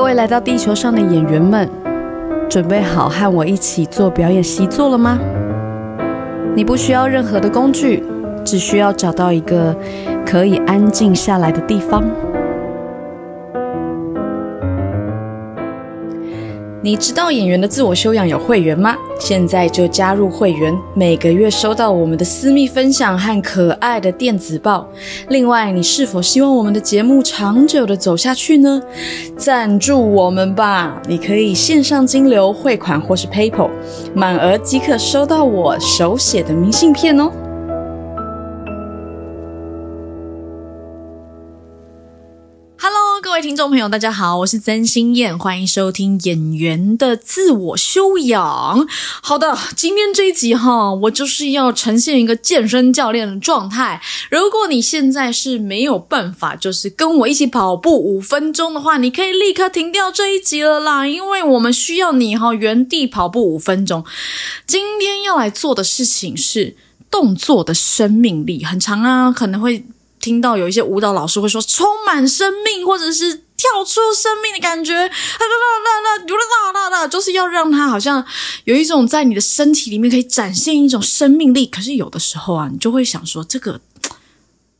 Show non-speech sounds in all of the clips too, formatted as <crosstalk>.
各位来到地球上的演员们，准备好和我一起做表演习作了吗？你不需要任何的工具，只需要找到一个可以安静下来的地方。你知道演员的自我修养有会员吗？现在就加入会员，每个月收到我们的私密分享和可爱的电子报。另外，你是否希望我们的节目长久的走下去呢？赞助我们吧！你可以线上金流汇款或是 PayPal，满额即可收到我手写的明信片哦。位听众朋友，大家好，我是曾心燕，欢迎收听演员的自我修养。好的，今天这一集哈，我就是要呈现一个健身教练的状态。如果你现在是没有办法，就是跟我一起跑步五分钟的话，你可以立刻停掉这一集了啦，因为我们需要你哈原地跑步五分钟。今天要来做的事情是动作的生命力，很长啊，可能会。听到有一些舞蹈老师会说充满生命，或者是跳出生命的感觉，啦啦啦啦啦啦啦，就是要让他好像有一种在你的身体里面可以展现一种生命力。可是有的时候啊，你就会想说，这个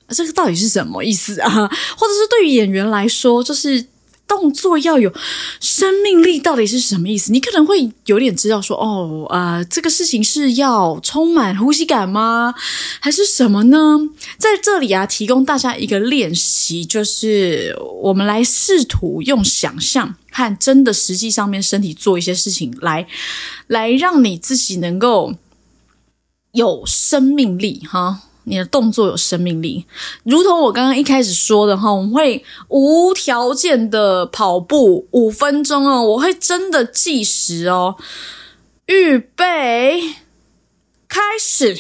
这个到底是什么意思啊？或者是对于演员来说，就是。动作要有生命力，到底是什么意思？你可能会有点知道说，哦，啊，这个事情是要充满呼吸感吗？还是什么呢？在这里啊，提供大家一个练习，就是我们来试图用想象和真的实际上面身体做一些事情，来来让你自己能够有生命力，哈。你的动作有生命力，如同我刚刚一开始说的哈，我们会无条件的跑步五分钟哦，我会真的计时哦，预备，开始。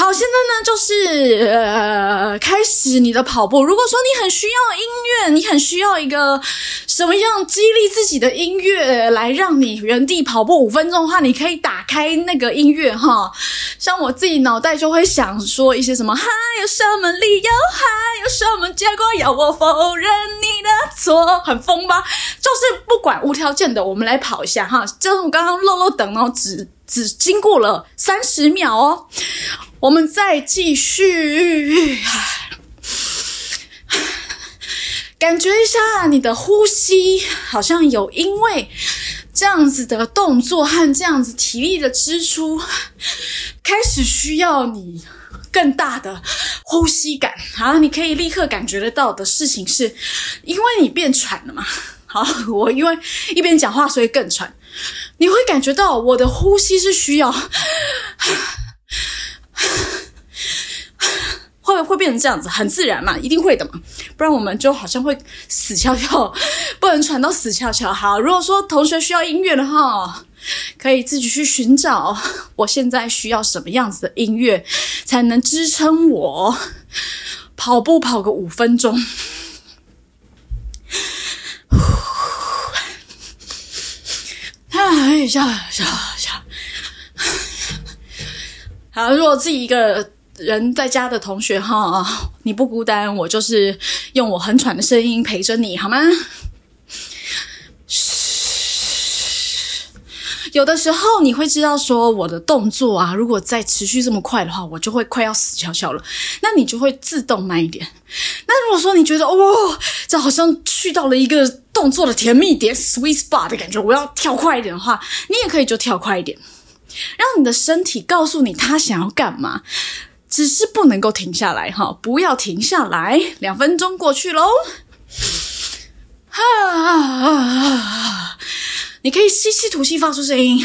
好，现在呢，就是呃，开始你的跑步。如果说你很需要音乐，你很需要一个什么样激励自己的音乐来让你原地跑步五分钟的话，你可以打开那个音乐哈。像我自己脑袋就会想说一些什么，还有什么理由，还有什么结果要我否认你的错，很疯吧？就是不管无条件的，我们来跑一下哈。就是我刚刚漏漏等哦，只只经过了三十秒哦。我们再继续，感觉一下你的呼吸，好像有因为这样子的动作和这样子体力的支出，开始需要你更大的呼吸感。好，你可以立刻感觉得到的事情是，因为你变喘了嘛。好，<laughs> 我因为一边讲话，所以更喘。你会感觉到我的呼吸是需要。会会变成这样子，很自然嘛，一定会的嘛，不然我们就好像会死翘翘，不能喘到死翘翘。好，如果说同学需要音乐的话，可以自己去寻找，我现在需要什么样子的音乐才能支撑我跑步跑个五分钟？笑笑笑！好，如果自己一个。人在家的同学哈，你不孤单，我就是用我很喘的声音陪着你，好吗？有的时候你会知道说我的动作啊，如果再持续这么快的话，我就会快要死翘翘了。那你就会自动慢一点。那如果说你觉得哦，这好像去到了一个动作的甜蜜点 （sweet spot） 的感觉，我要跳快一点的话，你也可以就跳快一点，让你的身体告诉你他想要干嘛。只是不能够停下来哈，不要停下来。两分钟过去喽，啊！<laughs> 你可以吸气吐气发出声音，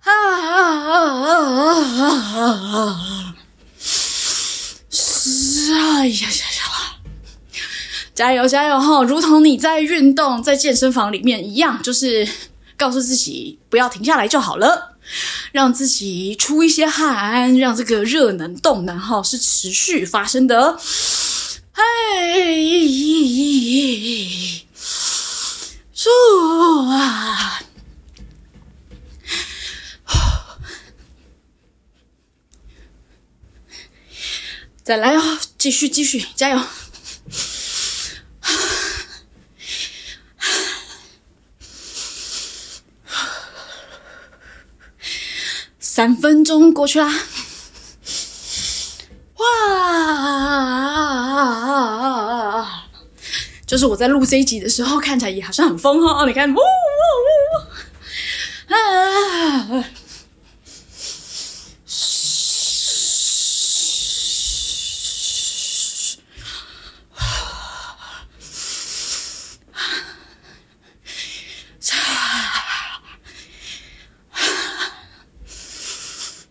啊啊啊啊啊啊！是啊呀呀呀！加油加油哈！如同你在运动在健身房里面一样，就是告诉自己不要停下来就好了。让自己出一些汗，让这个热能动能哈是持续发生的。嘿，住再来哦，继续继续，加油！三分钟过去啦，哇！就是我在录这一集的时候，看起来也好像很疯哦。你看，呜呜呜！啊！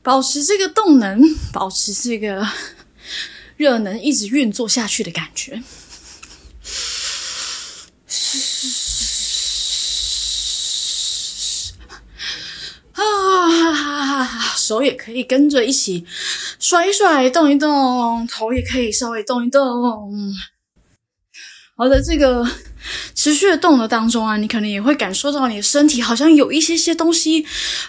保持这个动能，<laughs> 保持这个 <laughs> 热能一直运作下去的感觉。啊，手也可以跟着一起甩一甩，动一动，头也可以稍微动一动。好的，这个。持续的动的当中啊，你可能也会感受到你的身体好像有一些些东西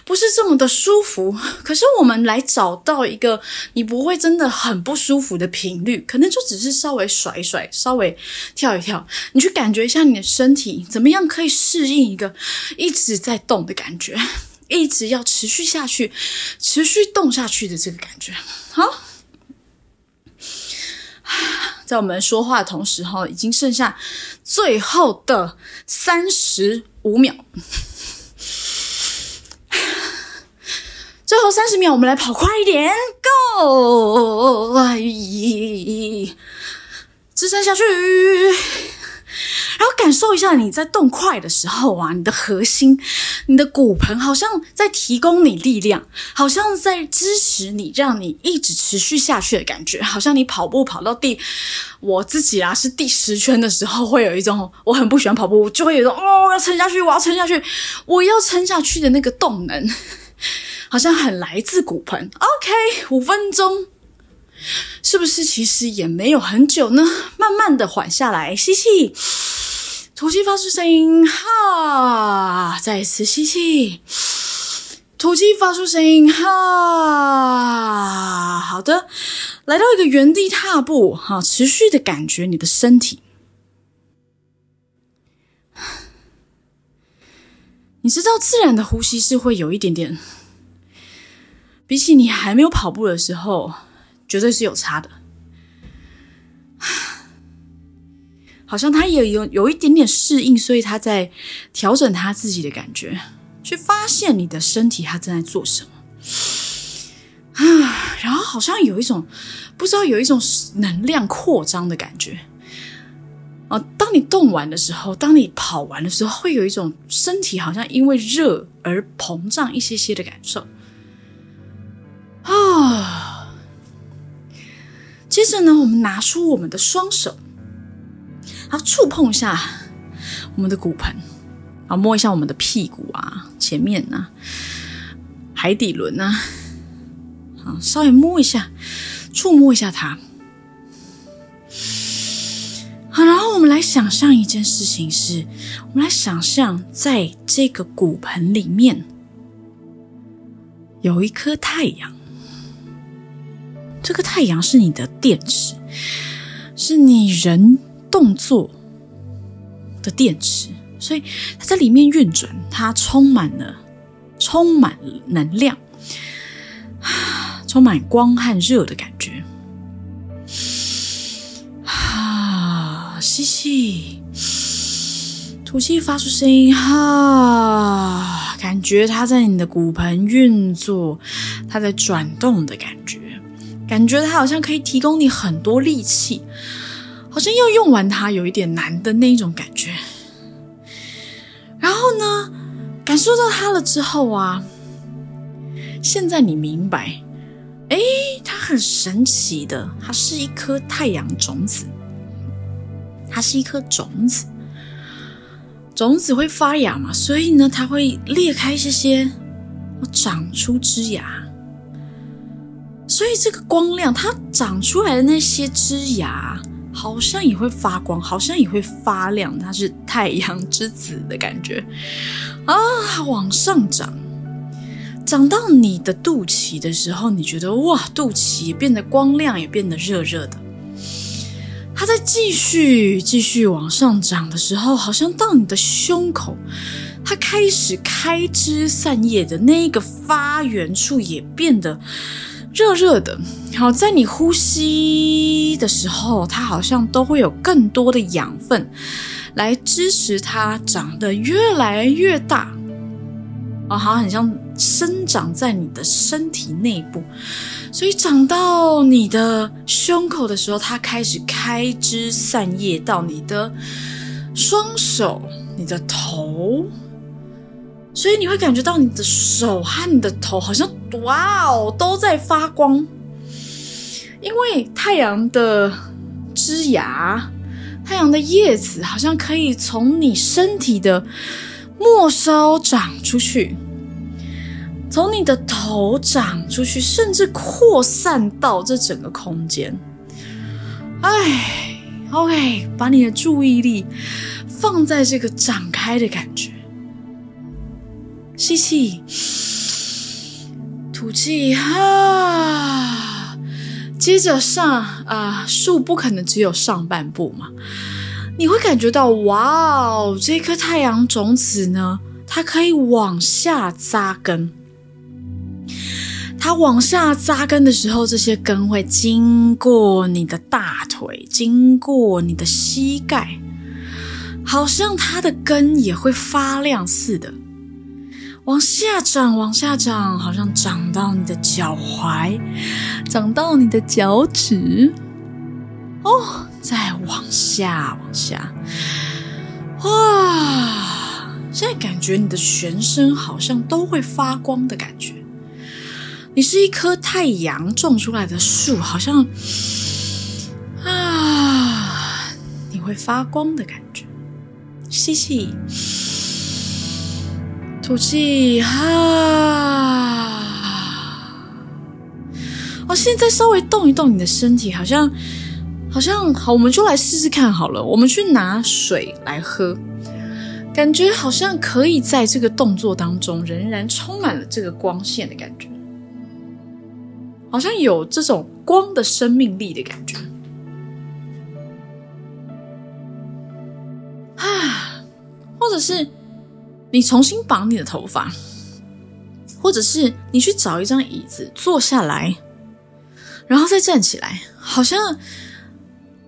不是这么的舒服。可是我们来找到一个你不会真的很不舒服的频率，可能就只是稍微甩一甩，稍微跳一跳，你去感觉一下你的身体怎么样可以适应一个一直在动的感觉，一直要持续下去、持续动下去的这个感觉。好。<laughs> 在我们说话的同时，哈，已经剩下最后的三十五秒。<laughs> 最后三十秒，我们来跑快一点，Go！支撑下去。然后感受一下你在动快的时候啊，你的核心、你的骨盆好像在提供你力量，好像在支持你，让你一直持续下去的感觉。好像你跑步跑到第，我自己啊是第十圈的时候，会有一种我很不喜欢跑步，就会有一种哦要撑下去，我要撑下去，我要撑下去的那个动能，<laughs> 好像很来自骨盆。OK，五分钟。是不是其实也没有很久呢？慢慢的缓下来，吸气，吐气，发出声音，哈，再次吸气，吐气，发出声音，哈。好的，来到一个原地踏步，哈，持续的感觉你的身体。你知道自然的呼吸是会有一点点，比起你还没有跑步的时候。绝对是有差的，好像他也有有一点点适应，所以他在调整他自己的感觉，去发现你的身体他正在做什么啊，<sighs> 然后好像有一种不知道有一种能量扩张的感觉啊。当你动完的时候，当你跑完的时候，会有一种身体好像因为热而膨胀一些些的感受啊。<sighs> 接着呢，我们拿出我们的双手，好触碰一下我们的骨盆，啊摸一下我们的屁股啊、前面啊、海底轮啊，好，稍微摸一下，触摸一下它。好，然后我们来想象一件事情，是我们来想象在这个骨盆里面有一颗太阳。这个太阳是你的电池，是你人动作的电池，所以它在里面运转，它充满了充满能量，<sighs> 充满光和热的感觉。啊，<sighs> 吸气，吐气，发出声音，哈，<sighs> 感觉它在你的骨盆运作，它在转动的感觉。感觉它好像可以提供你很多力气，好像要用完它有一点难的那一种感觉。然后呢，感受到它了之后啊，现在你明白，哎，它很神奇的，它是一颗太阳种子，它是一颗种子，种子会发芽嘛，所以呢，它会裂开一些些，长出枝芽。所以这个光亮，它长出来的那些枝芽，好像也会发光，好像也会发亮。它是太阳之子的感觉啊，往上长，长到你的肚脐的时候，你觉得哇，肚脐变得光亮，也变得热热的。它在继续继续往上涨的时候，好像到你的胸口，它开始开枝散叶的那个发源处也变得热热的。好，在你呼吸的时候，它好像都会有更多的养分来支持它长得越来越大。啊，好像很像生长在你的身体内部。所以长到你的胸口的时候，它开始开枝散叶到你的双手、你的头，所以你会感觉到你的手和你的头好像哇哦都在发光，因为太阳的枝芽、太阳的叶子好像可以从你身体的末梢长出去。从你的头长出去，甚至扩散到这整个空间。哎，OK，把你的注意力放在这个展开的感觉。吸气，吐气，哈。接着上啊，树不可能只有上半部嘛，你会感觉到哇哦，这颗太阳种子呢，它可以往下扎根。它往下扎根的时候，这些根会经过你的大腿，经过你的膝盖，好像它的根也会发亮似的，往下长，往下长，好像长到你的脚踝，长到你的脚趾，哦，再往下，往下，哇！现在感觉你的全身好像都会发光的感觉。你是一棵太阳种出来的树，好像啊，你会发光的感觉。吸气，吐气，哈。哦，现在稍微动一动你的身体，好像，好像好，我们就来试试看好了。我们去拿水来喝，感觉好像可以在这个动作当中，仍然充满了这个光线的感觉。好像有这种光的生命力的感觉啊，或者是你重新绑你的头发，或者是你去找一张椅子坐下来，然后再站起来，好像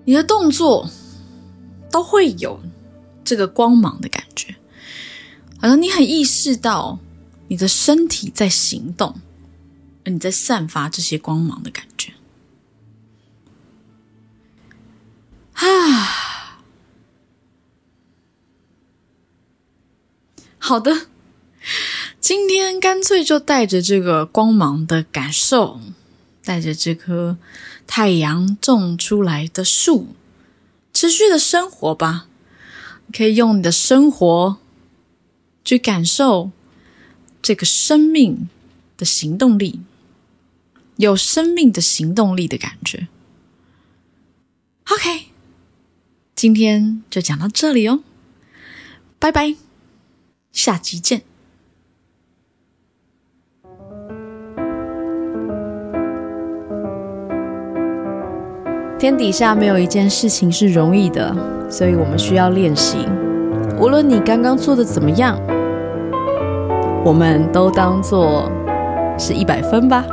你的动作都会有这个光芒的感觉，好像你很意识到你的身体在行动。而你在散发这些光芒的感觉，啊，好的，今天干脆就带着这个光芒的感受，带着这棵太阳种出来的树，持续的生活吧。可以用你的生活去感受这个生命的行动力。有生命的行动力的感觉。OK，今天就讲到这里哦，拜拜，下集见。天底下没有一件事情是容易的，所以我们需要练习。无论你刚刚做的怎么样，我们都当做是一百分吧。